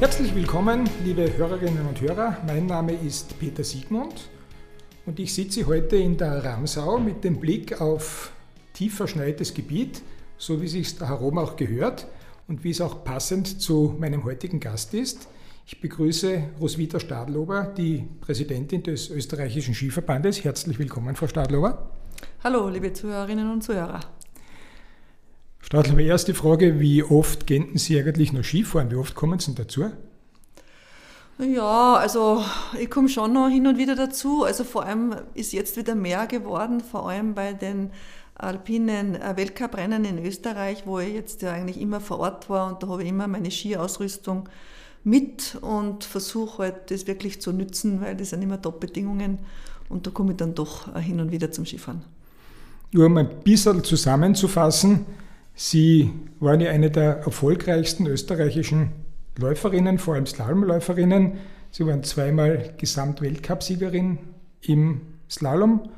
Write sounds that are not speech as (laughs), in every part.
Herzlich willkommen, liebe Hörerinnen und Hörer. Mein Name ist Peter Siegmund und ich sitze heute in der Ramsau mit dem Blick auf tief verschneites Gebiet, so wie sich da herum auch gehört und wie es auch passend zu meinem heutigen Gast ist. Ich begrüße Roswitha Stadlober, die Präsidentin des österreichischen Skiverbandes. Herzlich willkommen, Frau Stadlober. Hallo, liebe Zuhörerinnen und Zuhörer. Stadl, erste Frage, wie oft gehen Sie eigentlich noch Skifahren? Wie oft kommen Sie dazu? Ja, also ich komme schon noch hin und wieder dazu. Also vor allem ist jetzt wieder mehr geworden, vor allem bei den alpinen äh, Weltcuprennen in Österreich, wo ich jetzt ja eigentlich immer vor Ort war und da habe ich immer meine Skiausrüstung mit und versuche halt das wirklich zu nützen, weil das sind immer Top-Bedingungen und da komme ich dann doch äh, hin und wieder zum Skifahren. Nur um ein bisschen zusammenzufassen, Sie waren ja eine der erfolgreichsten österreichischen Läuferinnen, vor allem Slalomläuferinnen. Sie waren zweimal Gesamtweltcupsiegerin im Slalom.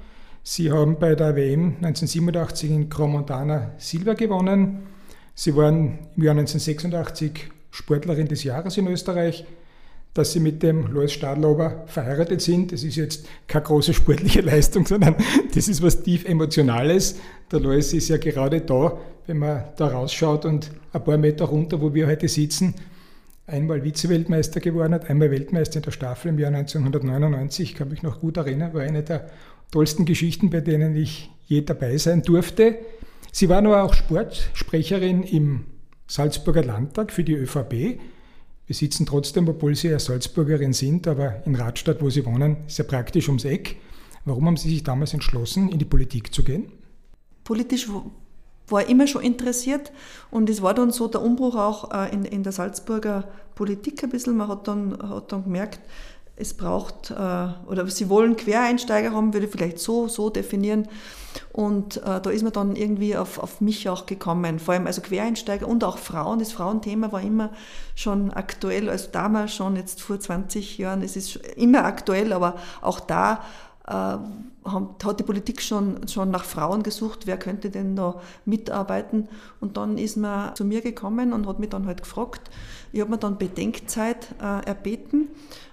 Sie haben bei der WM 1987 in Cromontana Silber gewonnen. Sie waren im Jahr 1986 Sportlerin des Jahres in Österreich dass sie mit dem Lois Stadlober verheiratet sind. Das ist jetzt keine große sportliche (laughs) Leistung, sondern das ist was tief Emotionales. Der Lois ist ja gerade da, wenn man da rausschaut und ein paar Meter runter, wo wir heute sitzen, einmal Vize-Weltmeister geworden hat, einmal Weltmeister in der Staffel im Jahr 1999, kann mich noch gut erinnern, war eine der tollsten Geschichten, bei denen ich je dabei sein durfte. Sie war aber auch Sportsprecherin im Salzburger Landtag für die ÖVP wir sitzen trotzdem, obwohl Sie ja Salzburgerin sind, aber in Radstadt, wo Sie wohnen, ja praktisch ums Eck. Warum haben Sie sich damals entschlossen, in die Politik zu gehen? Politisch war immer schon interessiert und es war dann so der Umbruch auch äh, in, in der Salzburger Politik ein bisschen. Man hat dann, hat dann gemerkt, es braucht, äh, oder sie wollen Quereinsteiger haben, würde ich vielleicht so, so definieren. Und äh, da ist man dann irgendwie auf, auf mich auch gekommen. Vor allem also Quereinsteiger und auch Frauen. Das Frauenthema war immer schon aktuell, also damals schon, jetzt vor 20 Jahren. Es ist immer aktuell, aber auch da äh, hat die Politik schon, schon nach Frauen gesucht, wer könnte denn da mitarbeiten. Und dann ist man zu mir gekommen und hat mich dann halt gefragt. Ich habe mir dann Bedenkzeit äh, erbeten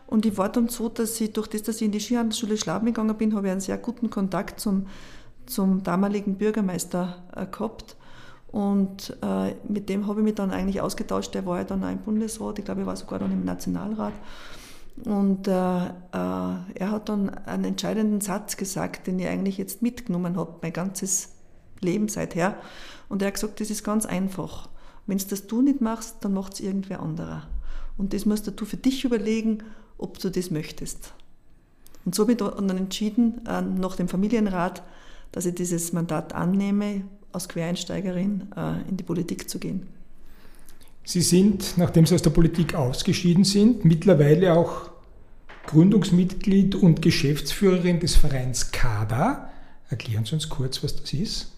und ich war dann so, dass ich durch das, dass ich in die Skihandelsschule Schlaben gegangen bin, habe ich einen sehr guten Kontakt zum, zum damaligen Bürgermeister äh, gehabt. Und äh, mit dem habe ich mich dann eigentlich ausgetauscht. Der war ja dann auch im Bundesrat, ich glaube, er war sogar dann im Nationalrat. Und äh, äh, er hat dann einen entscheidenden Satz gesagt, den ich eigentlich jetzt mitgenommen habe, mein ganzes Leben seither. Und er hat gesagt, das ist ganz einfach. Wenn es das du nicht machst, dann macht es irgendwer anderer. Und das musst du für dich überlegen ob du das möchtest. Und so habe ich dann entschieden, äh, nach dem Familienrat, dass ich dieses Mandat annehme, als Quereinsteigerin äh, in die Politik zu gehen. Sie sind, nachdem Sie aus der Politik ausgeschieden sind, mittlerweile auch Gründungsmitglied und Geschäftsführerin des Vereins KADA. Erklären Sie uns kurz, was das ist.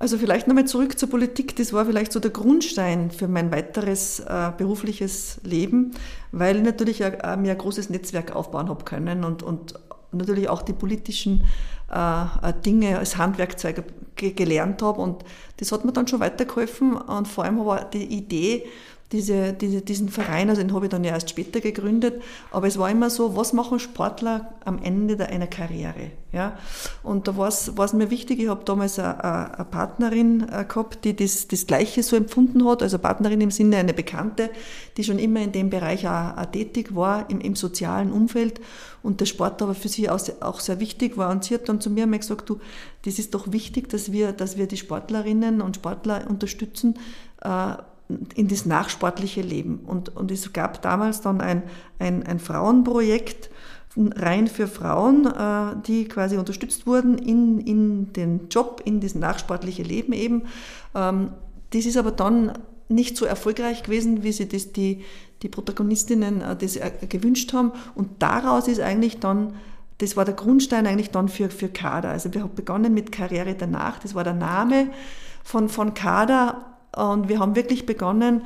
Also vielleicht nochmal zurück zur Politik. Das war vielleicht so der Grundstein für mein weiteres äh, berufliches Leben, weil ich natürlich äh, mir ein großes Netzwerk aufbauen habe können und, und natürlich auch die politischen äh, äh Dinge als Handwerkzeuge gelernt habe. Und das hat mir dann schon weitergeholfen. Und vor allem war die Idee, diese, diese, diesen Verein, also den habe ich dann ja erst später gegründet, aber es war immer so, was machen Sportler am Ende einer Karriere? Ja? Und da war es mir wichtig, ich habe damals eine, eine Partnerin äh, gehabt, die das, das Gleiche so empfunden hat, also Partnerin im Sinne eine Bekannte, die schon immer in dem Bereich auch, auch tätig war, im, im sozialen Umfeld und der Sport aber für sie auch sehr, auch sehr wichtig war. Und sie hat dann zu mir einmal gesagt, du, das ist doch wichtig, dass wir, dass wir die Sportlerinnen und Sportler unterstützen, äh, in das nachsportliche Leben. Und, und es gab damals dann ein, ein, ein Frauenprojekt, rein für Frauen, äh, die quasi unterstützt wurden in, in den Job, in das nachsportliche Leben eben. Ähm, das ist aber dann nicht so erfolgreich gewesen, wie sie das die, die Protagonistinnen äh, das äh, gewünscht haben. Und daraus ist eigentlich dann, das war der Grundstein eigentlich dann für, für Kader. Also wir haben begonnen mit Karriere danach, das war der Name von, von Kader. Und wir haben wirklich begonnen,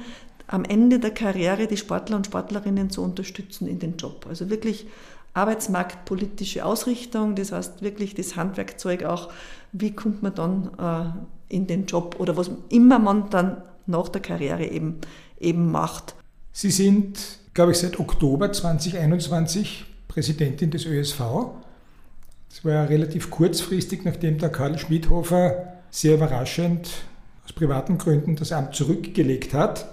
am Ende der Karriere die Sportler und Sportlerinnen zu unterstützen in den Job. Also wirklich arbeitsmarktpolitische Ausrichtung, das heißt wirklich das Handwerkzeug auch, wie kommt man dann äh, in den Job oder was immer man dann nach der Karriere eben, eben macht. Sie sind, glaube ich, seit Oktober 2021 Präsidentin des ÖSV. Das war ja relativ kurzfristig, nachdem der Karl Schmidhofer sehr überraschend aus privaten Gründen das Amt zurückgelegt hat.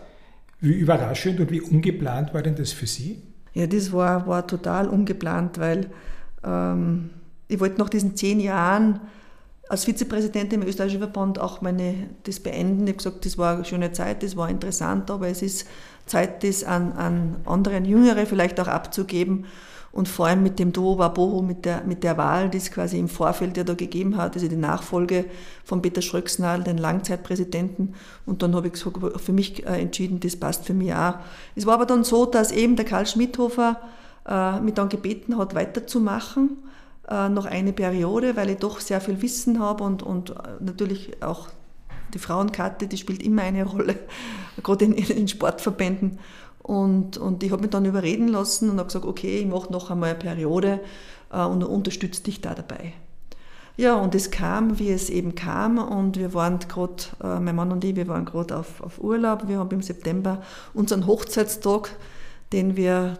Wie überraschend und wie ungeplant war denn das für Sie? Ja, das war, war total ungeplant, weil ähm, ich wollte nach diesen zehn Jahren als Vizepräsidentin im österreichischen Verband auch meine, das beenden. Ich habe gesagt, das war eine schöne Zeit, das war interessant, aber es ist Zeit, das an, an andere, Jüngere vielleicht auch abzugeben. Und vor allem mit dem Duo Waboho, mit der, mit der Wahl, die es quasi im Vorfeld ja da gegeben hat, also die Nachfolge von Peter Schröcksnadel, den Langzeitpräsidenten. Und dann habe ich für mich äh, entschieden, das passt für mich auch. Es war aber dann so, dass eben der Karl Schmidhofer äh, mich dann gebeten hat, weiterzumachen äh, noch eine Periode, weil ich doch sehr viel Wissen habe und, und natürlich auch die Frauenkarte, die spielt immer eine (laughs) Rolle, gerade in, in Sportverbänden. Und, und ich habe mich dann überreden lassen und habe gesagt, okay, ich mache noch einmal eine Periode äh, und unterstütze dich da dabei. Ja, und es kam, wie es eben kam und wir waren gerade, äh, mein Mann und ich, wir waren gerade auf, auf Urlaub. Wir haben im September unseren Hochzeitstag, den wir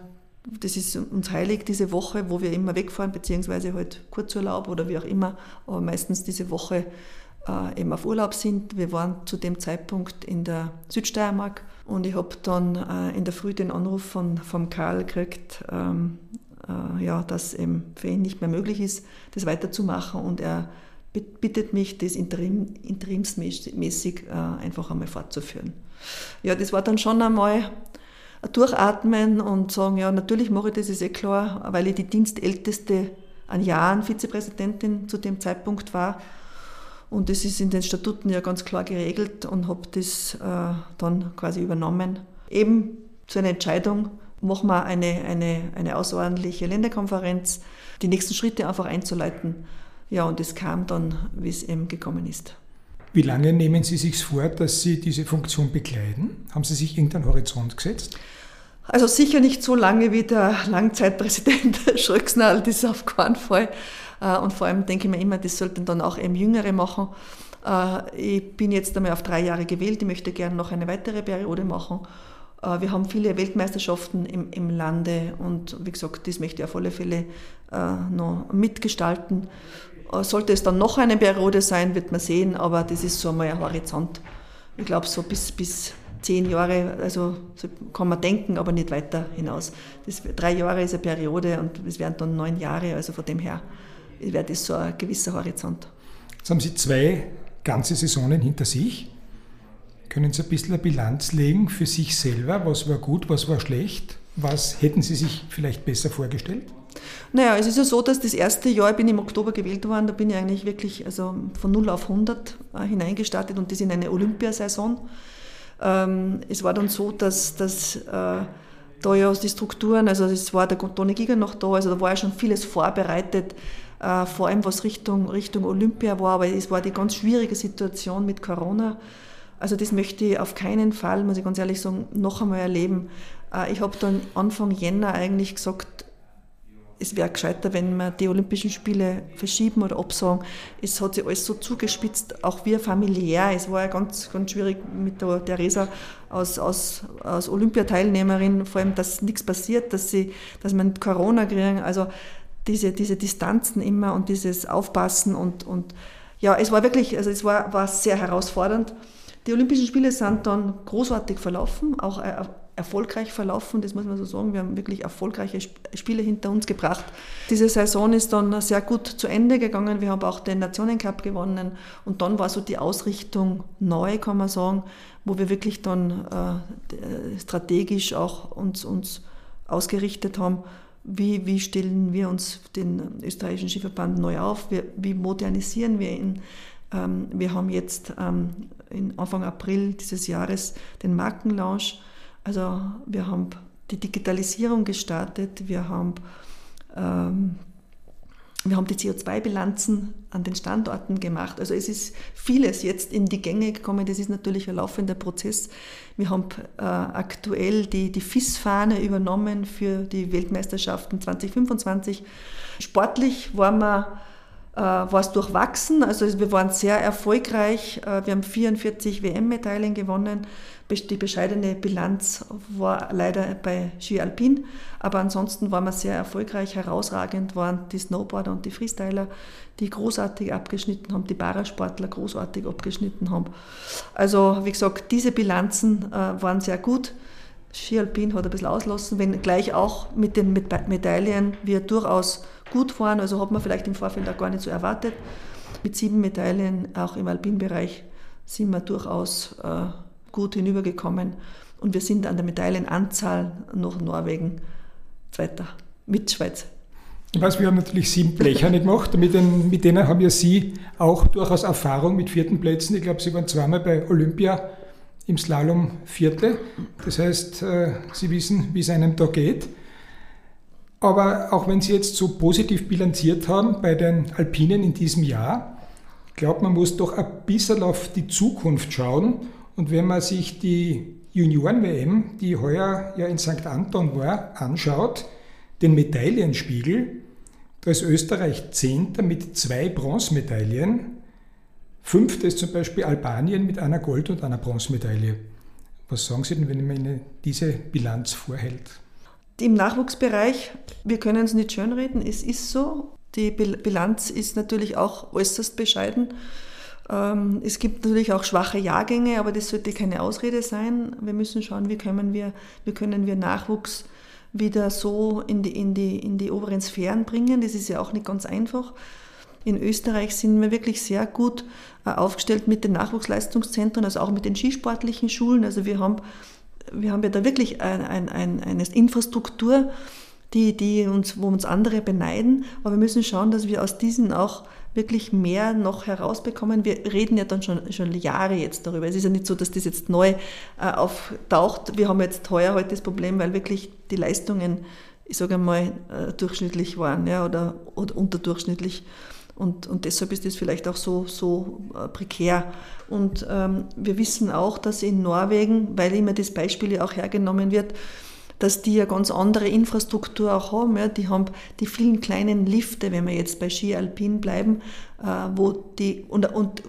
das ist uns heilig, diese Woche, wo wir immer wegfahren, beziehungsweise halt Kurzurlaub oder wie auch immer, aber meistens diese Woche äh, eben auf Urlaub sind. Wir waren zu dem Zeitpunkt in der Südsteiermark und ich habe dann äh, in der Früh den Anruf von, vom Karl gekriegt, ähm, äh, ja, dass eben für ihn nicht mehr möglich ist, das weiterzumachen und er bittet mich, das interim, interimsmäßig äh, einfach einmal fortzuführen. Ja, das war dann schon einmal durchatmen und sagen, ja, natürlich mache ich das, ist eh klar, weil ich die Dienstälteste an Jahren Vizepräsidentin zu dem Zeitpunkt war. Und das ist in den Statuten ja ganz klar geregelt und habe das äh, dann quasi übernommen. Eben zu einer Entscheidung, machen wir eine, eine, eine außerordentliche Länderkonferenz, die nächsten Schritte einfach einzuleiten. Ja, und es kam dann, wie es eben gekommen ist. Wie lange nehmen Sie sich vor, dass Sie diese Funktion bekleiden? Haben Sie sich irgendeinen Horizont gesetzt? Also sicher nicht so lange wie der Langzeitpräsident (laughs) Schröcksnadel, das ist auf keinen Fall. Äh, und vor allem denke ich mir immer, das sollten dann auch eben Jüngere machen. Äh, ich bin jetzt einmal auf drei Jahre gewählt, ich möchte gerne noch eine weitere Periode machen. Äh, wir haben viele Weltmeisterschaften im, im Lande und wie gesagt, das möchte ich auf alle Fälle noch mitgestalten. Sollte es dann noch eine Periode sein, wird man sehen, aber das ist so einmal ein Horizont. Ich glaube, so bis, bis zehn Jahre, also so kann man denken, aber nicht weiter hinaus. Das, drei Jahre ist eine Periode und es werden dann neun Jahre, also von dem her wäre das so ein gewisser Horizont. Jetzt haben Sie zwei ganze Saisonen hinter sich. Können Sie ein bisschen eine Bilanz legen für sich selber? Was war gut, was war schlecht? Was hätten Sie sich vielleicht besser vorgestellt? Naja, es ist ja so, dass das erste Jahr, ich bin im Oktober gewählt worden, da bin ich eigentlich wirklich also von 0 auf 100 äh, hineingestartet und das in eine Olympiasaison. Ähm, es war dann so, dass, dass äh, da ja die Strukturen, also es war der Toni Giger noch da, also da war ja schon vieles vorbereitet, äh, vor allem was Richtung, Richtung Olympia war, aber es war die ganz schwierige Situation mit Corona. Also das möchte ich auf keinen Fall, muss ich ganz ehrlich sagen, noch einmal erleben. Äh, ich habe dann Anfang Jänner eigentlich gesagt, es wäre gescheiter, wenn wir die Olympischen Spiele verschieben oder absagen. Es hat sich alles so zugespitzt, auch wir familiär. Es war ja ganz, ganz schwierig mit der Theresa als, als, als Olympiateilnehmerin, vor allem, dass nichts passiert, dass, sie, dass wir Corona kriegen. Also diese, diese Distanzen immer und dieses Aufpassen und, und ja, es war wirklich, also es war, war sehr herausfordernd. Die Olympischen Spiele sind dann großartig verlaufen, auch erfolgreich verlaufen, das muss man so sagen. Wir haben wirklich erfolgreiche Spiele hinter uns gebracht. Diese Saison ist dann sehr gut zu Ende gegangen. Wir haben auch den Nationencup gewonnen und dann war so die Ausrichtung neu, kann man sagen, wo wir wirklich dann äh, strategisch auch uns, uns ausgerichtet haben. Wie, wie stellen wir uns den österreichischen Skiverband neu auf? Wie, wie modernisieren wir ihn? Ähm, wir haben jetzt ähm, Anfang April dieses Jahres den Markenlaunch. Also wir haben die Digitalisierung gestartet, wir haben, ähm, wir haben die CO2-Bilanzen an den Standorten gemacht. Also es ist vieles jetzt in die Gänge gekommen. Das ist natürlich ein laufender Prozess. Wir haben äh, aktuell die, die FIS-Fahne übernommen für die Weltmeisterschaften 2025. Sportlich waren wir war es durchwachsen. Also wir waren sehr erfolgreich. Äh, wir haben 44 WM-Medaillen gewonnen. Die bescheidene Bilanz war leider bei Ski Alpin, aber ansonsten waren wir sehr erfolgreich. Herausragend waren die Snowboarder und die Freestyler, die großartig abgeschnitten haben, die Parasportler großartig abgeschnitten haben. Also wie gesagt, diese Bilanzen äh, waren sehr gut. Ski Alpin hat ein bisschen auslassen, wenn gleich auch mit den Medaillen wir durchaus gut waren. Also hat man vielleicht im Vorfeld auch gar nicht so erwartet. Mit sieben Medaillen, auch im Alpinbereich, sind wir durchaus äh, gut hinübergekommen. Und wir sind an der Medaillenanzahl noch Norwegen Zweiter mit Schweiz. Ich weiß, wir haben natürlich sieben Blecherne gemacht. Mit, den, mit denen haben ja Sie auch durchaus Erfahrung mit vierten Plätzen. Ich glaube, Sie waren zweimal bei Olympia im Slalom Vierte. Das heißt, äh, Sie wissen, wie es einem da geht. Aber auch wenn Sie jetzt so positiv bilanziert haben bei den Alpinen in diesem Jahr, glaube, man muss doch ein bisschen auf die Zukunft schauen. Und wenn man sich die Junioren-WM, die heuer ja in St. Anton war, anschaut, den Medaillenspiegel, da ist Österreich Zehnter mit zwei Bronzemedaillen. Fünfter ist zum Beispiel Albanien mit einer Gold- und einer Bronzemedaille. Was sagen Sie denn, wenn man Ihnen diese Bilanz vorhält? Im Nachwuchsbereich, wir können es nicht schönreden, es ist so. Die Bilanz ist natürlich auch äußerst bescheiden. Ähm, es gibt natürlich auch schwache Jahrgänge, aber das sollte keine Ausrede sein. Wir müssen schauen, wie können wir, wie können wir Nachwuchs wieder so in die, in, die, in die oberen Sphären bringen. Das ist ja auch nicht ganz einfach. In Österreich sind wir wirklich sehr gut äh, aufgestellt mit den Nachwuchsleistungszentren, also auch mit den skisportlichen Schulen. Also wir haben wir haben ja da wirklich ein, ein, ein, eine Infrastruktur, die, die uns, wo uns andere beneiden, aber wir müssen schauen, dass wir aus diesen auch wirklich mehr noch herausbekommen. Wir reden ja dann schon, schon Jahre jetzt darüber. Es ist ja nicht so, dass das jetzt neu äh, auftaucht. Wir haben jetzt heuer heute das Problem, weil wirklich die Leistungen, ich sage einmal, äh, durchschnittlich waren ja, oder, oder unterdurchschnittlich. Und, und deshalb ist das vielleicht auch so, so äh, prekär. Und ähm, wir wissen auch, dass in Norwegen, weil immer das Beispiel ja auch hergenommen wird, dass die ja ganz andere Infrastruktur auch haben. Ja. Die haben die vielen kleinen Lifte, wenn wir jetzt bei Ski Alpin bleiben, äh, wo die und, und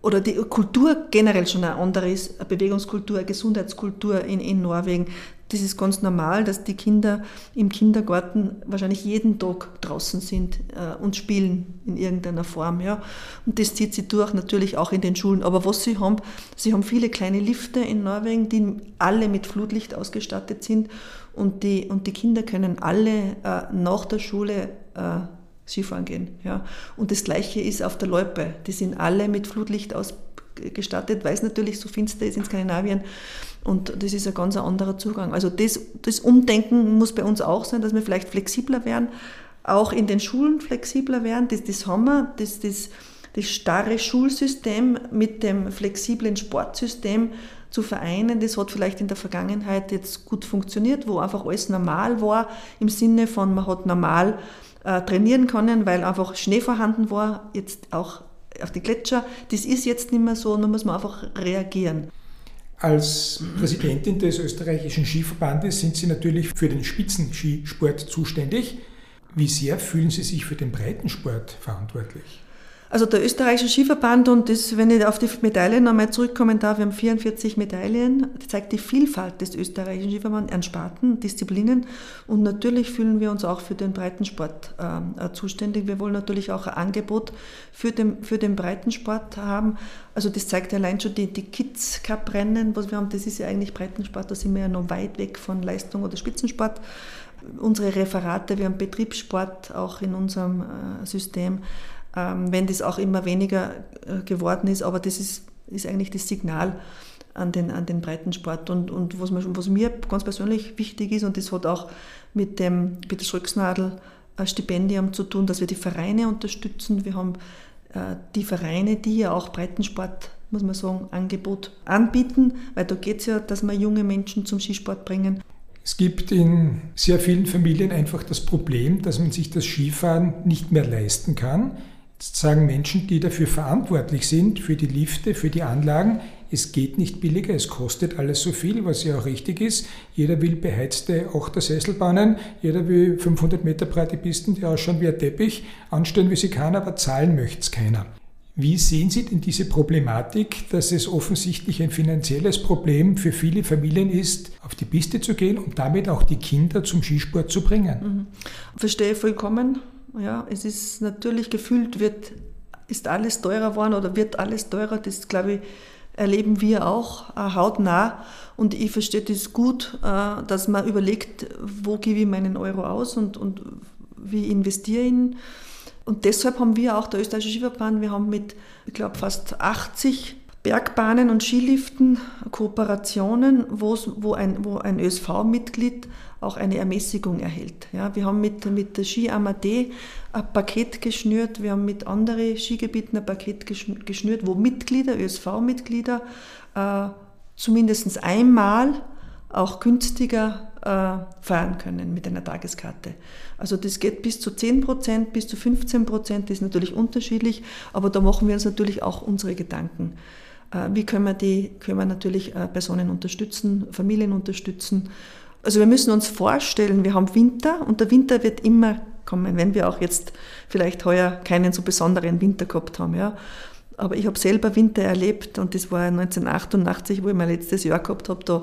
oder die Kultur generell schon eine andere ist, eine Bewegungskultur, eine Gesundheitskultur in, in Norwegen. Das ist ganz normal, dass die Kinder im Kindergarten wahrscheinlich jeden Tag draußen sind äh, und spielen in irgendeiner Form. Ja. Und das zieht sie durch, natürlich auch in den Schulen. Aber was sie haben, sie haben viele kleine Lifte in Norwegen, die alle mit Flutlicht ausgestattet sind. Und die, und die Kinder können alle äh, nach der Schule äh, Skifahren gehen. Ja. Und das Gleiche ist auf der Loipe. Die sind alle mit Flutlicht ausgestattet, weil es natürlich so finster ist in Skandinavien. Und das ist ein ganz anderer Zugang. Also das, das Umdenken muss bei uns auch sein, dass wir vielleicht flexibler werden, auch in den Schulen flexibler werden. Das, das haben wir, das, das, das starre Schulsystem mit dem flexiblen Sportsystem zu vereinen. Das hat vielleicht in der Vergangenheit jetzt gut funktioniert, wo einfach alles normal war, im Sinne von, man hat normal äh, trainieren können, weil einfach Schnee vorhanden war, jetzt auch auf die Gletscher. Das ist jetzt nicht mehr so, da muss man einfach reagieren. Als Präsidentin des österreichischen Skiverbandes sind Sie natürlich für den Spitzenskisport zuständig. Wie sehr fühlen Sie sich für den Breitensport verantwortlich? Also der österreichische Skiverband und das, wenn ich auf die Medaillen nochmal zurückkommen darf, wir haben 44 Medaillen, das zeigt die Vielfalt des österreichischen Skiverbands an Sparten, Disziplinen und natürlich fühlen wir uns auch für den Breitensport äh, zuständig. Wir wollen natürlich auch ein Angebot für den, für den Breitensport haben. Also das zeigt allein schon die, die Kids Cup Rennen, was wir haben, das ist ja eigentlich Breitensport, da sind wir ja noch weit weg von Leistung oder Spitzensport unsere Referate, wir haben Betriebssport auch in unserem äh, System. Ähm, wenn das auch immer weniger äh, geworden ist. Aber das ist, ist eigentlich das Signal an den, an den Breitensport. Und, und was, was mir ganz persönlich wichtig ist, und das hat auch mit dem Peter Schröcksnadel Stipendium zu tun, dass wir die Vereine unterstützen. Wir haben äh, die Vereine, die ja auch Breitensport, muss man sagen, Angebot anbieten, weil da geht es ja, dass wir junge Menschen zum Skisport bringen. Es gibt in sehr vielen Familien einfach das Problem, dass man sich das Skifahren nicht mehr leisten kann. Jetzt sagen Menschen, die dafür verantwortlich sind, für die Lifte, für die Anlagen, es geht nicht billiger, es kostet alles so viel, was ja auch richtig ist. Jeder will beheizte Achtersesselbahnen, jeder will 500 Meter breite Pisten, die ausschauen wie ein Teppich, anstellen wie sie kann, aber zahlen möchte es keiner. Wie sehen Sie denn diese Problematik, dass es offensichtlich ein finanzielles Problem für viele Familien ist, auf die Piste zu gehen und damit auch die Kinder zum Skisport zu bringen? Mhm. Verstehe vollkommen. Ja, es ist natürlich gefühlt, wird, ist alles teurer geworden oder wird alles teurer. Das, glaube ich, erleben wir auch äh, hautnah. Und ich verstehe das gut, äh, dass man überlegt, wo gebe ich meinen Euro aus und, und wie investiere ich ihn. Und deshalb haben wir auch der österreichische Skiverband, wir haben mit, ich glaube, fast 80 Bergbahnen und Skiliften Kooperationen, wo ein, wo ein ÖSV-Mitglied auch eine Ermäßigung erhält. Ja, wir haben mit, mit der Ski Amadee ein Paket geschnürt, wir haben mit anderen Skigebieten ein Paket geschnürt, wo Mitglieder, ÖSV-Mitglieder, äh, zumindest einmal auch günstiger äh, fahren können mit einer Tageskarte. Also das geht bis zu 10 Prozent, bis zu 15 Prozent, das ist natürlich unterschiedlich, aber da machen wir uns natürlich auch unsere Gedanken. Äh, wie können wir, die, können wir natürlich äh, Personen unterstützen, Familien unterstützen also wir müssen uns vorstellen, wir haben Winter und der Winter wird immer kommen, wenn wir auch jetzt vielleicht heuer keinen so besonderen Winter gehabt haben. Ja. Aber ich habe selber Winter erlebt und das war 1988, wo ich mein letztes Jahr gehabt habe. Da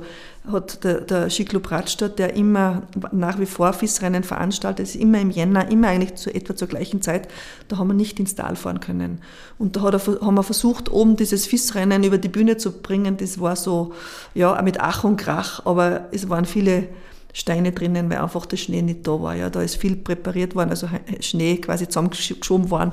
hat der, der Skiclub Radstadt, der immer nach wie vor FIS-Rennen veranstaltet, ist immer im Jänner, immer eigentlich zu, etwa zur gleichen Zeit, da haben wir nicht ins Tal fahren können. Und da hat er, haben wir versucht, oben dieses FIS-Rennen über die Bühne zu bringen. Das war so, ja, mit Ach und Krach, aber es waren viele Steine drinnen, weil einfach der Schnee nicht da war. Ja, da ist viel präpariert worden, also Schnee quasi zusammengeschoben worden.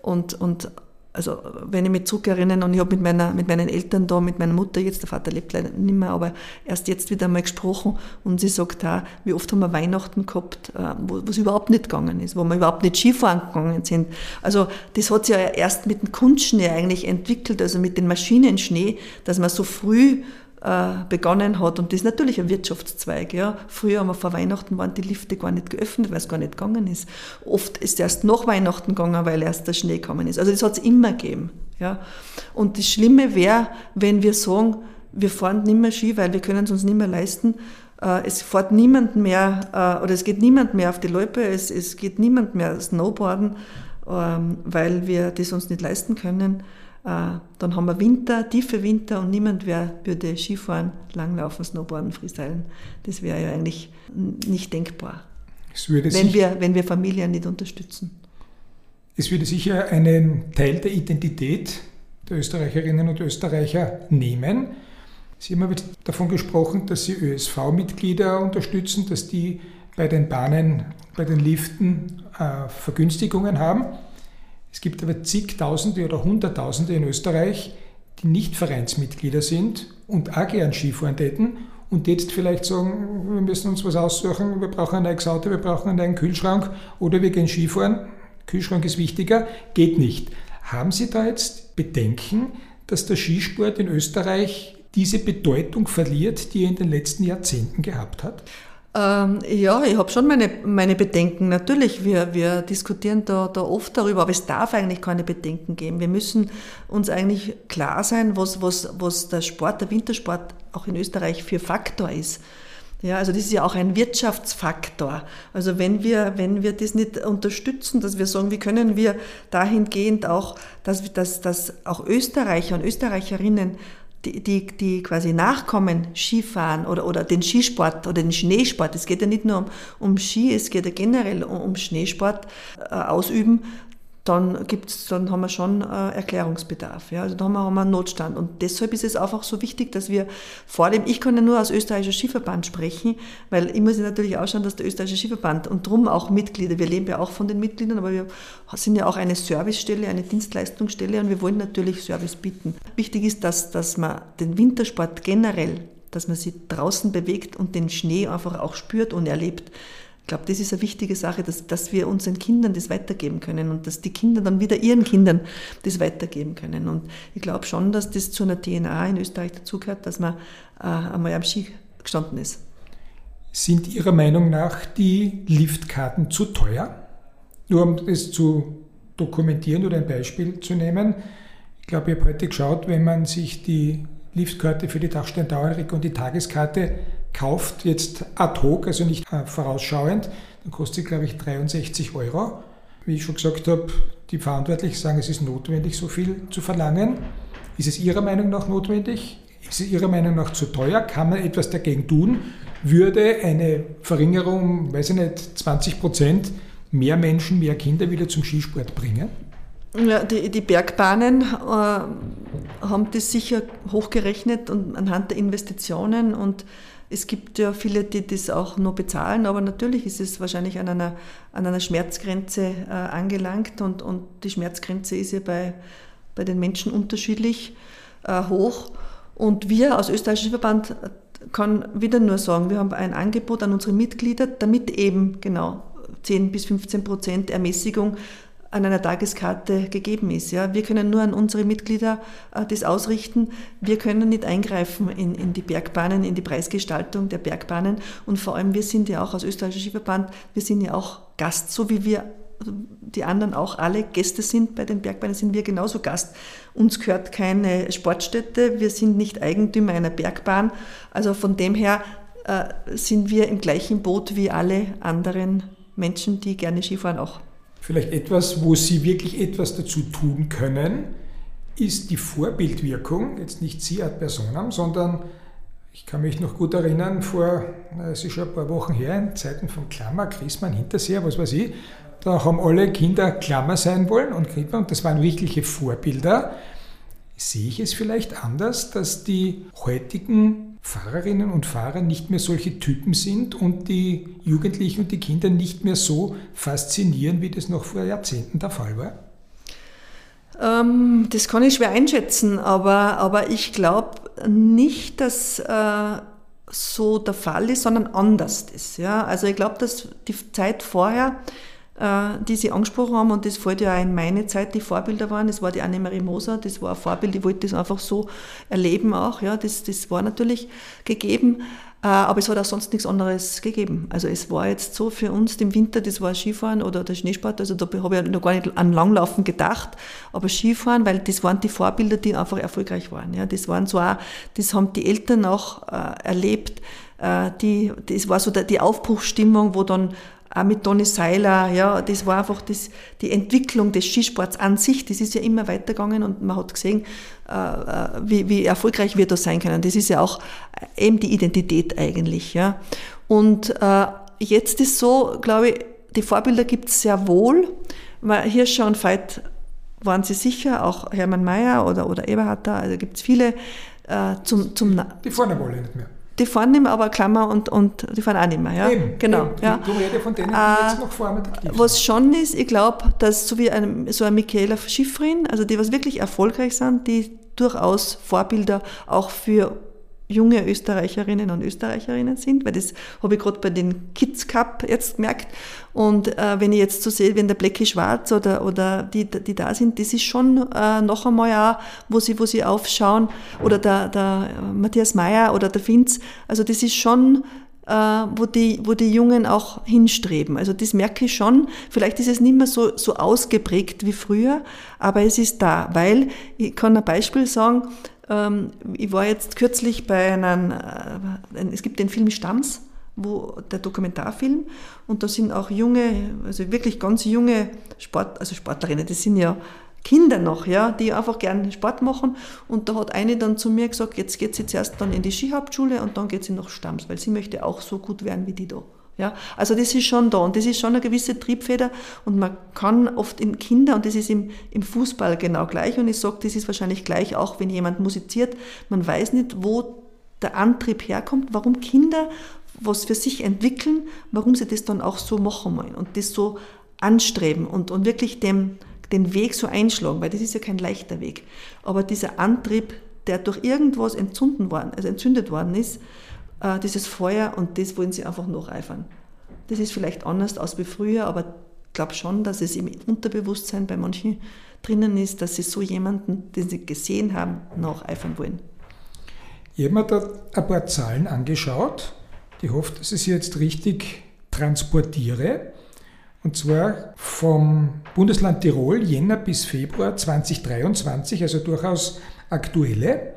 Und, und also wenn ich mich zurückerinnere und ich habe mit, meiner, mit meinen Eltern da, mit meiner Mutter jetzt, der Vater lebt leider nicht mehr, aber erst jetzt wieder einmal gesprochen und sie sagt auch, wie oft haben wir Weihnachten gehabt, äh, wo es überhaupt nicht gegangen ist, wo wir überhaupt nicht Skifahren gegangen sind. Also das hat sich ja erst mit dem Kunstschnee eigentlich entwickelt, also mit den Maschinenschnee, dass man so früh begonnen hat. Und das ist natürlich ein Wirtschaftszweig. Ja. Früher haben wir vor Weihnachten waren die Lifte gar nicht geöffnet, weil es gar nicht gegangen ist. Oft ist erst nach Weihnachten gegangen, weil erst der Schnee gekommen ist. Also das hat es immer gegeben. Ja. Und das Schlimme wäre, wenn wir sagen, wir fahren nicht mehr Ski, weil wir können es uns nicht mehr leisten. Äh, es fährt niemand mehr, äh, oder es geht niemand mehr auf die Loipe, es, es geht niemand mehr Snowboarden, ähm, weil wir das uns nicht leisten können. Äh, dann haben wir Winter, tiefe Winter und niemand wer würde Skifahren, Langlaufen, Snowboarden, Freestylen. Das wäre ja eigentlich nicht denkbar, wenn wir, wenn wir Familien nicht unterstützen. Es würde sicher einen Teil der Identität der Österreicherinnen und Österreicher nehmen. Sie haben davon gesprochen, dass Sie ÖSV-Mitglieder unterstützen, dass die bei den Bahnen, bei den Liften äh, Vergünstigungen haben. Es gibt aber zigtausende oder hunderttausende in Österreich, die nicht Vereinsmitglieder sind und auch gern Skifahren täten und jetzt vielleicht sagen, wir müssen uns was aussuchen, wir brauchen ein neues Auto, wir brauchen einen neuen Kühlschrank oder wir gehen Skifahren, Kühlschrank ist wichtiger, geht nicht. Haben Sie da jetzt Bedenken, dass der Skisport in Österreich diese Bedeutung verliert, die er in den letzten Jahrzehnten gehabt hat? Ähm, ja, ich habe schon meine, meine Bedenken. Natürlich, wir, wir diskutieren da, da oft darüber, aber es darf eigentlich keine Bedenken geben. Wir müssen uns eigentlich klar sein, was, was, was der Sport, der Wintersport auch in Österreich für Faktor ist. Ja, also das ist ja auch ein Wirtschaftsfaktor. Also wenn wir, wenn wir das nicht unterstützen, dass wir sagen, wie können wir dahingehend auch, dass, dass, dass auch Österreicher und Österreicherinnen die, die, die quasi nachkommen, Skifahren oder, oder den Skisport oder den Schneesport. Es geht ja nicht nur um, um Ski, es geht ja generell um, um Schneesport äh, ausüben dann gibt's, dann haben wir schon äh, Erklärungsbedarf. Ja? Also da haben wir, haben wir einen Notstand. Und deshalb ist es einfach so wichtig, dass wir vor dem, ich kann ja nur aus österreichischer Skiverband sprechen, weil ich muss ja natürlich auch schauen, dass der österreichische Skiverband und drum auch Mitglieder, wir leben ja auch von den Mitgliedern, aber wir sind ja auch eine Servicestelle, eine Dienstleistungsstelle und wir wollen natürlich Service bieten. Wichtig ist, dass, dass man den Wintersport generell, dass man sich draußen bewegt und den Schnee einfach auch spürt und erlebt glaube, das ist eine wichtige Sache, dass, dass wir unseren Kindern das weitergeben können und dass die Kinder dann wieder ihren Kindern das weitergeben können. Und ich glaube schon, dass das zu einer DNA in Österreich dazugehört, dass man äh, einmal am Ski gestanden ist. Sind Ihrer Meinung nach die Liftkarten zu teuer? Nur um das zu dokumentieren oder ein Beispiel zu nehmen. Ich glaube, ich habe heute geschaut, wenn man sich die Liftkarte für die Dachstein-Dauerrecke und die Tageskarte kauft, jetzt ad hoc, also nicht äh, vorausschauend, dann kostet sie, glaube ich, 63 Euro. Wie ich schon gesagt habe, die Verantwortlichen sagen, es ist notwendig, so viel zu verlangen. Ist es Ihrer Meinung nach notwendig? Ist es Ihrer Meinung nach zu teuer? Kann man etwas dagegen tun? Würde eine Verringerung, weiß ich nicht, 20 Prozent mehr Menschen, mehr Kinder wieder zum Skisport bringen? Ja, die, die Bergbahnen äh, haben das sicher hochgerechnet und anhand der Investitionen und es gibt ja viele, die das auch nur bezahlen, aber natürlich ist es wahrscheinlich an einer, an einer Schmerzgrenze äh, angelangt und, und die Schmerzgrenze ist ja bei, bei den Menschen unterschiedlich äh, hoch. Und wir als österreichischer Verband kann wieder nur sagen, wir haben ein Angebot an unsere Mitglieder, damit eben genau 10 bis 15 Prozent Ermäßigung an einer Tageskarte gegeben ist. Ja. Wir können nur an unsere Mitglieder äh, das ausrichten. Wir können nicht eingreifen in, in die Bergbahnen, in die Preisgestaltung der Bergbahnen. Und vor allem, wir sind ja auch als österreichischer Skiverband, wir sind ja auch Gast, so wie wir die anderen auch alle Gäste sind bei den Bergbahnen, sind wir genauso Gast. Uns gehört keine Sportstätte, wir sind nicht Eigentümer einer Bergbahn. Also von dem her äh, sind wir im gleichen Boot wie alle anderen Menschen, die gerne Skifahren auch. Vielleicht etwas, wo Sie wirklich etwas dazu tun können, ist die Vorbildwirkung, jetzt nicht Sie als Person haben, sondern ich kann mich noch gut erinnern, vor, es ist schon ein paar Wochen her, in Zeiten von Klammer, Christmann, Hinterseher, was weiß ich, da haben alle Kinder Klammer sein wollen und und das waren wirkliche Vorbilder. Sehe ich es vielleicht anders, dass die heutigen Fahrerinnen und Fahrer nicht mehr solche Typen sind und die Jugendlichen und die Kinder nicht mehr so faszinieren, wie das noch vor Jahrzehnten der Fall war? Ähm, das kann ich schwer einschätzen, aber, aber ich glaube nicht, dass äh, so der Fall ist, sondern anders ist. Ja? Also ich glaube, dass die Zeit vorher die Sie angesprochen haben, und das fällt ja auch in meine Zeit, die Vorbilder waren. Das war die Annemarie Moser, das war ein Vorbild, ich wollte das einfach so erleben auch. Ja, das, das war natürlich gegeben, äh, aber es hat auch sonst nichts anderes gegeben. Also es war jetzt so für uns im Winter, das war Skifahren oder der Schneesport, also da habe ich noch gar nicht an Langlaufen gedacht, aber Skifahren, weil das waren die Vorbilder, die einfach erfolgreich waren. Ja, das waren so auch, das haben die Eltern auch äh, erlebt, die, das war so die Aufbruchsstimmung, wo dann auch mit Toni Seiler, ja, das war einfach das, die Entwicklung des Skisports an sich, das ist ja immer weitergegangen und man hat gesehen, äh, äh, wie, wie erfolgreich wir da sein können. Das ist ja auch eben die Identität eigentlich, ja. Und äh, jetzt ist so, glaube ich, die Vorbilder gibt es sehr wohl, Hirscher und Veit waren sie sicher, auch Hermann Mayer oder, oder da, also gibt es viele äh, zum, zum... Die fahren aber alle nicht mehr. Die fahren nicht mehr, aber Klammer und, und die fahren auch nicht mehr. Ja? Eben, genau. Eben. Ja. Du redest von denen, die äh, jetzt noch fahren Was schon ist, ich glaube, dass so wie ein, so ein Michaela Schifrin, also die was wirklich erfolgreich sind, die durchaus Vorbilder auch für junge Österreicherinnen und Österreicherinnen sind, weil das habe ich gerade bei den Kids Cup jetzt gemerkt. Und äh, wenn ich jetzt so sehe, wenn der Blecki Schwarz oder, oder die, die da sind, das ist schon äh, noch einmal auch, wo sie, wo sie aufschauen, oder der, der Matthias Mayer oder der Finz, also das ist schon äh, wo die, wo die Jungen auch hinstreben. Also das merke ich schon. Vielleicht ist es nicht mehr so, so ausgeprägt wie früher, aber es ist da, weil ich kann ein Beispiel sagen, ich war jetzt kürzlich bei einem, äh, es gibt den Film Stamms, wo der Dokumentarfilm und da sind auch junge, also wirklich ganz junge Sport, also Sportlerinnen, das sind ja Kinder noch, ja, die einfach gerne Sport machen. Und da hat eine dann zu mir gesagt, jetzt geht sie zuerst dann in die Skihauptschule und dann geht sie nach Stamms, weil sie möchte auch so gut werden wie die da. Ja, also das ist schon da und das ist schon eine gewisse Triebfeder und man kann oft in Kinder, und das ist im, im Fußball genau gleich, und ich sage, das ist wahrscheinlich gleich auch, wenn jemand musiziert, man weiß nicht, wo der Antrieb herkommt, warum Kinder was für sich entwickeln, warum sie das dann auch so machen wollen und das so anstreben und, und wirklich dem, den Weg so einschlagen, weil das ist ja kein leichter Weg. Aber dieser Antrieb, der durch irgendwas entzündet worden, also entzündet worden ist, äh, dieses Feuer und das wollen sie einfach nacheifern. Das ist vielleicht anders als wie früher, aber ich glaube schon, dass es im Unterbewusstsein bei manchen drinnen ist, dass sie so jemanden, den sie gesehen haben, nacheifern wollen. Ich habe mir da ein paar Zahlen angeschaut. Ich hoffe, dass ich sie jetzt richtig transportiere. Und zwar vom Bundesland Tirol, Jänner bis Februar 2023, also durchaus aktuelle.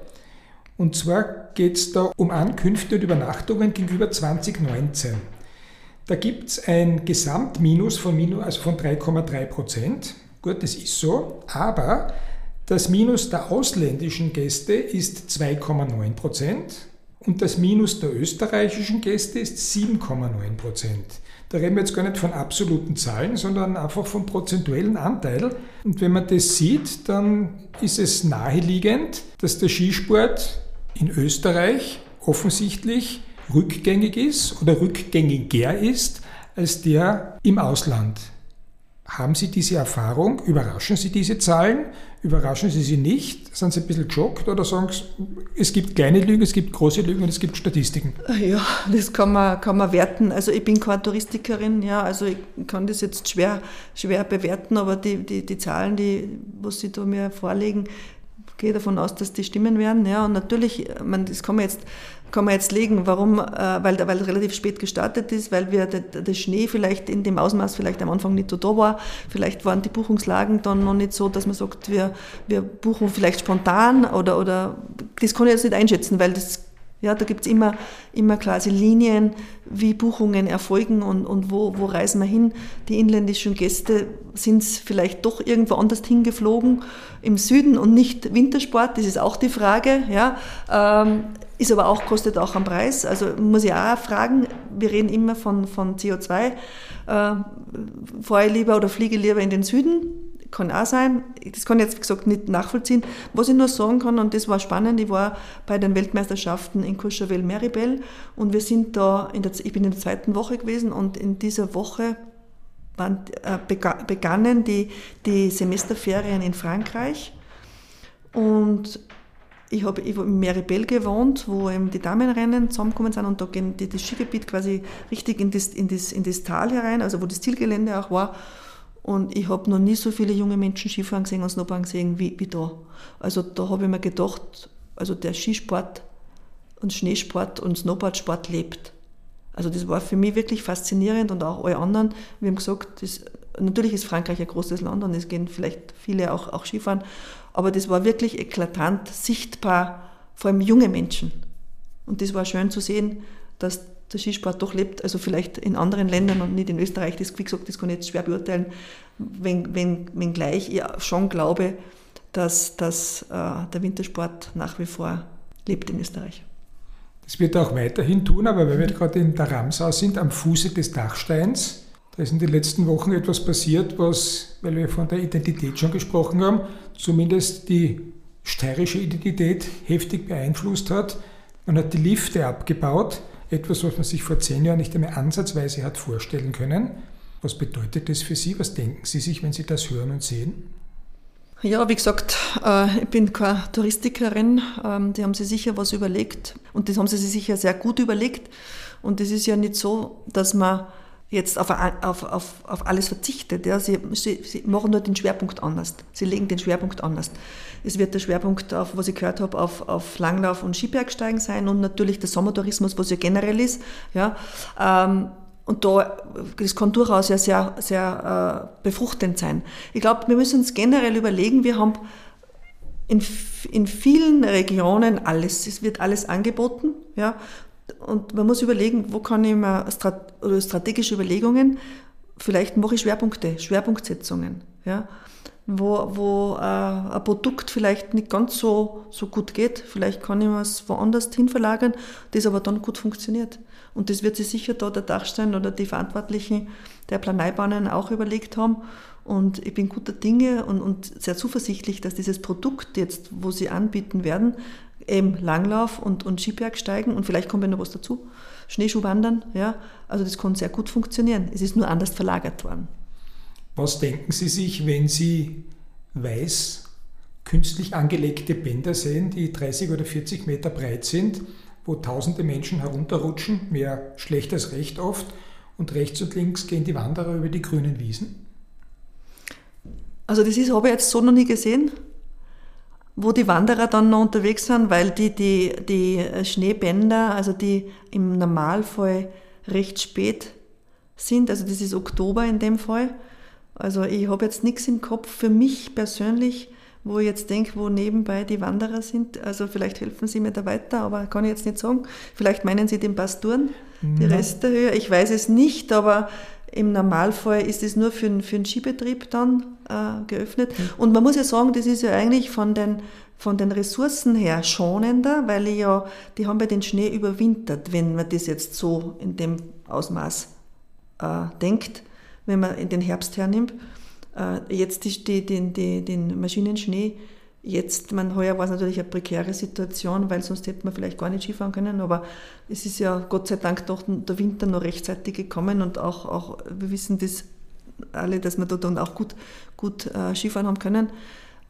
Und zwar geht es da um Ankünfte und Übernachtungen gegenüber 2019. Da gibt es ein Gesamtminus von, Minus, also von 3,3 Prozent. Gut, das ist so, aber das Minus der ausländischen Gäste ist 2,9 Prozent und das Minus der österreichischen Gäste ist 7,9 Prozent. Da reden wir jetzt gar nicht von absoluten Zahlen, sondern einfach vom prozentuellen Anteil. Und wenn man das sieht, dann ist es naheliegend, dass der Skisport in Österreich offensichtlich rückgängig ist oder rückgängiger ist als der im Ausland. Haben Sie diese Erfahrung? Überraschen Sie diese Zahlen? Überraschen Sie sie nicht? Sind Sie ein bisschen geschockt oder sagen Sie, es gibt kleine Lügen, es gibt große Lügen und es gibt Statistiken? Ja, das kann man, kann man werten. Also ich bin keine Touristikerin, ja, also ich kann das jetzt schwer, schwer bewerten, aber die, die, die Zahlen, die, was Sie da mir vorlegen, gehe davon aus, dass die stimmen werden. Ja, und natürlich, man, das kann man jetzt kann man jetzt legen, warum, äh, weil, weil relativ spät gestartet ist, weil wir der, der Schnee vielleicht in dem Ausmaß vielleicht am Anfang nicht so da war. Vielleicht waren die Buchungslagen dann noch nicht so, dass man sagt, wir, wir buchen vielleicht spontan oder, oder das kann ich jetzt nicht einschätzen, weil das ja, da gibt's immer, immer quasi Linien, wie Buchungen erfolgen und, und wo, wo reisen wir hin. Die inländischen Gäste sind vielleicht doch irgendwo anders hingeflogen, im Süden und nicht Wintersport, das ist auch die Frage. Ja. Ähm, ist aber auch, kostet auch einen Preis. Also muss ich auch fragen, wir reden immer von, von CO2. Äh, fahre ich lieber oder fliege lieber in den Süden? Kann auch sein. Das kann ich jetzt, wie gesagt, nicht nachvollziehen. Was ich nur sagen kann, und das war spannend, ich war bei den Weltmeisterschaften in Courchevel-Meribel und wir sind da, in der, ich bin in der zweiten Woche gewesen und in dieser Woche waren, äh, begannen die, die Semesterferien in Frankreich und ich habe in Meribel gewohnt, wo eben die Damenrennen zusammengekommen sind und da gehen die, das Skigebiet quasi richtig in das, in, das, in das Tal herein, also wo das Zielgelände auch war. Und ich habe noch nie so viele junge Menschen Skifahren gesehen und Snowboarden gesehen wie, wie da. Also da habe ich mir gedacht, also der Skisport und Schneesport und Snowboardsport lebt. Also das war für mich wirklich faszinierend und auch alle anderen. Wir haben gesagt, das, natürlich ist Frankreich ein großes Land und es gehen vielleicht viele auch, auch Skifahren, aber das war wirklich eklatant sichtbar, vor allem junge Menschen. Und das war schön zu sehen, dass der Skisport doch lebt, also vielleicht in anderen Ländern und nicht in Österreich, das, wie gesagt, das kann ich jetzt schwer beurteilen, wenn, wenn, wenngleich ich schon glaube, dass, dass äh, der Wintersport nach wie vor lebt in Österreich. Das wird er auch weiterhin tun, aber weil wir gerade in der Ramsau sind, am Fuße des Dachsteins, da ist in den letzten Wochen etwas passiert, was, weil wir von der Identität schon gesprochen haben, zumindest die steirische Identität heftig beeinflusst hat. Man hat die Lifte abgebaut, etwas, was man sich vor zehn Jahren nicht einmal ansatzweise hat vorstellen können. Was bedeutet das für Sie? Was denken Sie sich, wenn Sie das hören und sehen? Ja, wie gesagt, äh, ich bin keine Touristikerin. Ähm, die haben sich sicher was überlegt und das haben sie sich sicher sehr gut überlegt. Und es ist ja nicht so, dass man jetzt auf, auf, auf, auf alles verzichtet. Ja. Sie, sie, sie machen nur den Schwerpunkt anders. Sie legen den Schwerpunkt anders. Es wird der Schwerpunkt, auf, was ich gehört habe, auf, auf Langlauf und Skibergsteigen sein und natürlich der Sommertourismus, was ja generell ist. Ja. Ähm, und da, das kann durchaus ja sehr, sehr äh, befruchtend sein. Ich glaube, wir müssen uns generell überlegen, wir haben in, in vielen Regionen alles, es wird alles angeboten, ja, und man muss überlegen, wo kann ich mir oder strategische Überlegungen, vielleicht mache ich Schwerpunkte, Schwerpunktsetzungen, ja, wo, wo äh, ein Produkt vielleicht nicht ganz so, so gut geht. Vielleicht kann ich es woanders hin verlagern, das aber dann gut funktioniert. Und das wird sich sicher da der Dachstein oder die Verantwortlichen der Planeibahnen auch überlegt haben. Und ich bin guter Dinge und, und sehr zuversichtlich, dass dieses Produkt jetzt, wo sie anbieten werden, eben Langlauf und, und Skibergsteigen und vielleicht kommt ja noch was dazu, Schneeschuhwandern, ja, also das kann sehr gut funktionieren. Es ist nur anders verlagert worden. Was denken Sie sich, wenn Sie weiß künstlich angelegte Bänder sehen, die 30 oder 40 Meter breit sind, wo tausende Menschen herunterrutschen, mehr schlecht als recht oft, und rechts und links gehen die Wanderer über die grünen Wiesen? Also das habe ich jetzt so noch nie gesehen, wo die Wanderer dann noch unterwegs sind, weil die, die, die Schneebänder, also die im Normalfall recht spät sind, also das ist Oktober in dem Fall. Also ich habe jetzt nichts im Kopf für mich persönlich, wo ich jetzt denke, wo nebenbei die Wanderer sind. Also vielleicht helfen Sie mir da weiter, aber kann ich jetzt nicht sagen. Vielleicht meinen Sie den Pastoren, die ja. Reste höher. Ich weiß es nicht, aber im Normalfall ist es nur für, für einen Skibetrieb dann äh, geöffnet. Und man muss ja sagen, das ist ja eigentlich von den, von den Ressourcen her schonender, weil ja, die haben ja den Schnee überwintert, wenn man das jetzt so in dem Ausmaß äh, denkt, wenn man in den Herbst hernimmt. Äh, jetzt die, die, den, die, den Maschinenschnee, jetzt, man heuer war es natürlich eine prekäre Situation, weil sonst hätte man vielleicht gar nicht Skifahren können, aber es ist ja Gott sei Dank doch der Winter noch rechtzeitig gekommen und auch, auch wir wissen das alle, dass wir da dann auch gut, gut äh, Skifahren haben können.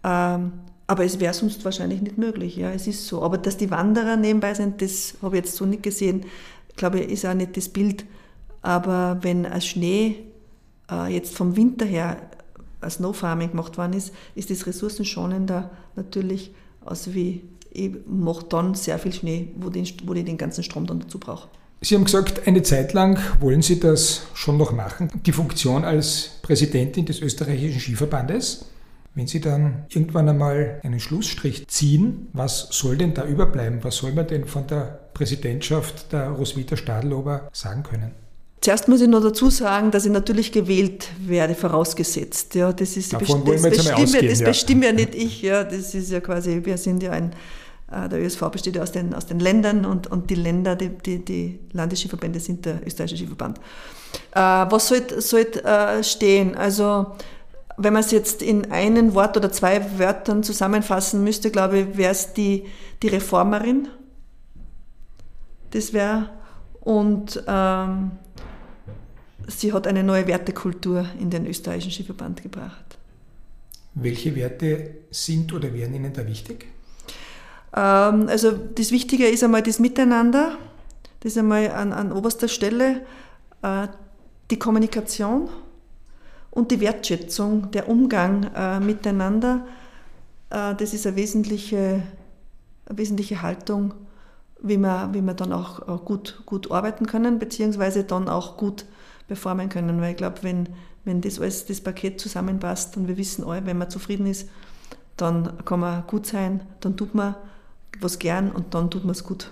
Ähm, aber es wäre sonst wahrscheinlich nicht möglich, ja, es ist so. Aber dass die Wanderer nebenbei sind, das habe ich jetzt so nicht gesehen. Ich glaube, ist auch nicht das Bild. Aber wenn ein Schnee äh, jetzt vom Winter her als Snow Farming gemacht worden ist, ist das ressourcenschonender natürlich, als wie ich mache dann sehr viel Schnee, wo, den, wo ich den ganzen Strom dann dazu brauche. Sie haben gesagt, eine Zeit lang wollen Sie das schon noch machen, die Funktion als Präsidentin des österreichischen Skiverbandes. Wenn Sie dann irgendwann einmal einen Schlussstrich ziehen, was soll denn da überbleiben? Was soll man denn von der Präsidentschaft der Roswitha Stadlober sagen können? Zuerst muss ich noch dazu sagen, dass ich natürlich gewählt werde, vorausgesetzt. Ja, das ist Davon besti das, bestimme, ausgehen, das ja. bestimme ja nicht ich. Ja, das ist ja quasi, wir sind ja ein, der ÖSV besteht ja aus den, aus den Ländern und, und die Länder, die, die, die Landesskiverbände sind der österreichische Skiverband. Äh, was sollte sollt, äh, stehen? Also, wenn man es jetzt in einen Wort oder zwei Wörtern zusammenfassen müsste, glaube ich, wäre es die, die Reformerin. Das wäre, und ähm, sie hat eine neue Wertekultur in den österreichischen Skiverband gebracht. Welche Werte sind oder wären Ihnen da wichtig? Ähm, also das Wichtige ist einmal das Miteinander, das ist einmal an, an oberster Stelle, äh, die Kommunikation und die Wertschätzung, der Umgang äh, miteinander. Äh, das ist eine wesentliche, eine wesentliche Haltung, wie wir, wie wir dann auch gut, gut arbeiten können, beziehungsweise dann auch gut performen können. Weil ich glaube, wenn, wenn das alles, das Paket zusammenpasst und wir wissen alle, wenn man zufrieden ist, dann kann man gut sein, dann tut man was gern und dann tut man es gut.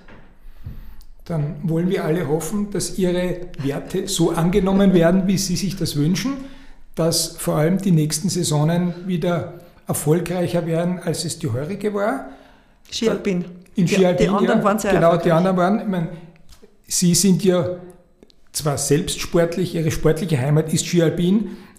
Dann wollen wir alle hoffen, dass Ihre Werte so angenommen werden, wie Sie sich das wünschen, dass vor allem die nächsten Saisonen wieder erfolgreicher werden, als es die heurige war. Skialpin. In Skialpin, die anderen ja, waren sehr Genau, die anderen waren, ich meine, Sie sind ja zwar selbst sportlich, ihre sportliche Heimat ist Ski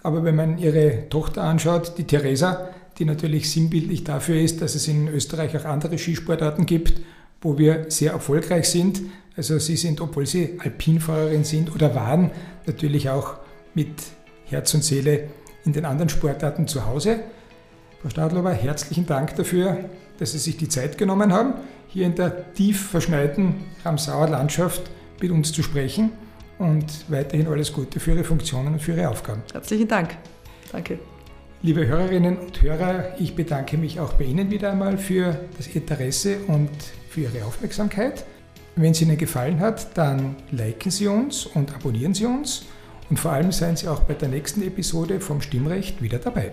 aber wenn man ihre Tochter anschaut, die Theresa, die natürlich sinnbildlich dafür ist, dass es in Österreich auch andere Skisportarten gibt, wo wir sehr erfolgreich sind. Also sie sind, obwohl sie Alpinfahrerin sind oder waren, natürlich auch mit Herz und Seele in den anderen Sportarten zu Hause. Frau Stadlober, herzlichen Dank dafür, dass Sie sich die Zeit genommen haben, hier in der tief verschneiten Ramsauer Landschaft mit uns zu sprechen und weiterhin alles Gute für Ihre Funktionen und für Ihre Aufgaben. Herzlichen Dank. Danke. Liebe Hörerinnen und Hörer, ich bedanke mich auch bei Ihnen wieder einmal für das Interesse und für Ihre Aufmerksamkeit. Wenn es Ihnen gefallen hat, dann liken Sie uns und abonnieren Sie uns und vor allem seien Sie auch bei der nächsten Episode vom Stimmrecht wieder dabei.